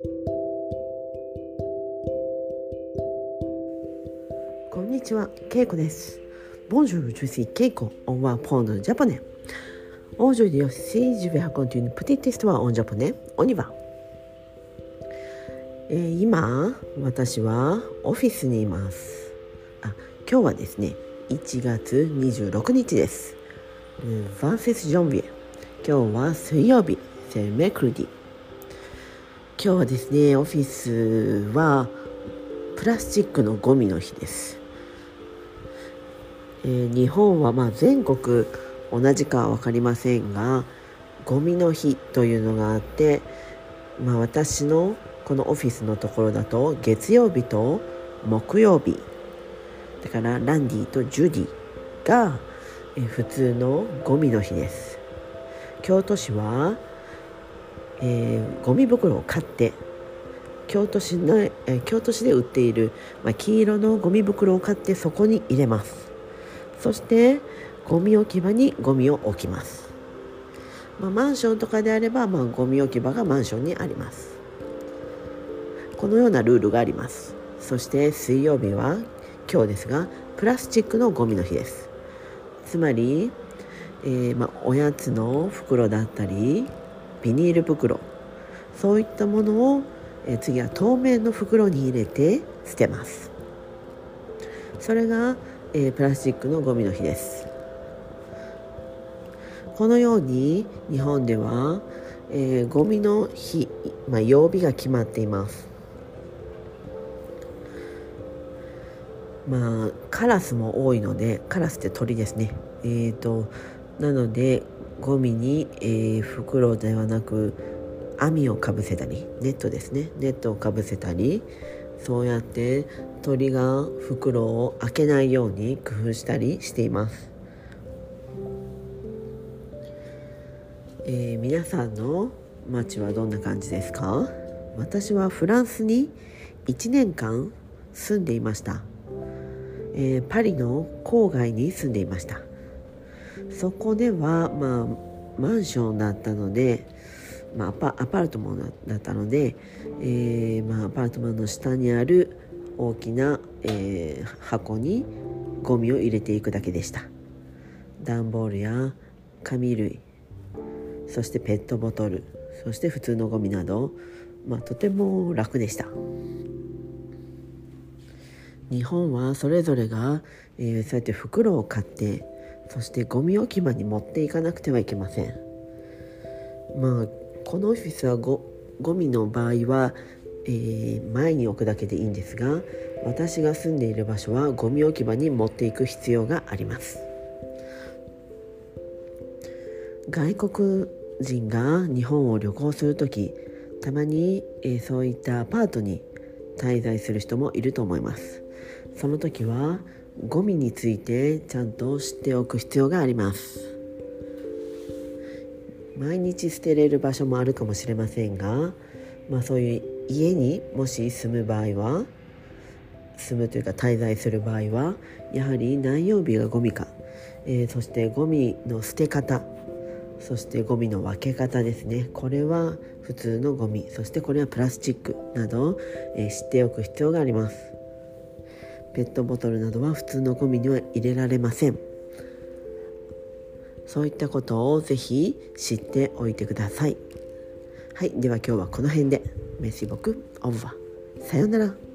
こんにちは、けいこです。ボンジュール、ジュシー、けいこ、オンワーポンド、ジャパネ。オージュリオ、シージュベハコンというプティストはオンジャパネ、オニバ。えー、今、私はオフィスにいます。あ、今日はですね、1月26日です。ヴァンセスジョンビ。今日は水曜日、セメクリディ。今日はですねオフィスはプラスチックのゴミの日です、えー日本はまあ全国同じかは分かりませんがゴミの日というのがあってまあ、私のこのオフィスのところだと月曜日と木曜日。だからランディとジュディが普通のゴミの日です。京都市は、えーゴミ袋を買って京都市の、えー京都市で売っている、まあ、黄色のゴミ袋を買ってそこに入れます。そしてゴミ置き場にゴミを置きます。まあ、マンションとかであれば、まあ、ゴミ置き場がマンションにあります。このようなルールがあります。そして水曜日は今日ですがプラスチックのゴミの日です。つまり、えーまあ、おやつの袋だったりビニール袋。そういったものを、え次は透明の袋に入れて捨てます。それが、えプラスチックのゴミの日です。このように日本では、えーゴミの日、まあ、曜日が決まっています。まあカラスも多いのでカラスって鳥ですね。えー、となのでゴミに、えー袋ではなく網をかぶせたりネットですね。ネットをかぶせたりそうやって鳥が袋を開けないように工夫したりしています。えー皆さんの街はどんな感じですか？私はフランスに1年間住んでいました、えーパリの郊外に住んでいました。そこではまあマンションだったので、まあ、アパアパートマンだったので、えーまあ、アパートマンの下にある大きな、えー箱にゴミを入れていくだけでした。段ボールや紙類そしてペットボトルそして普通のゴミなど、まあ、とても楽でした。日本はそれぞれが、えーそうやって袋を買ってそしてゴミ置き場に持っていかなくてはいけません。まあこのオフィスはゴゴミの場合は、えー前に置くだけでいいんですが私が住んでいる場所はゴミ置き場に持っていく必要があります。外国人が日本を旅行する時たまに、えーそういったアパートに滞在する人もいると思います。その時はゴミについてちゃんと知っておく必要があります。毎日捨てれる場所もあるかもしれませんが、まあ、そういう家にもし住む場合は住むというか滞在する場合はやはり何曜日がゴミか、えーそしてゴミの捨て方。そしてゴミの分け方ですね。これは普通のゴミ。そしてこれはプラスチックなど、えー知っておく必要があります。ペットボトルなどは普通のゴミには入れられません。そういったことをぜひ知っておいてください。はいでは今日はこの辺で。メシボクオブバさようなら。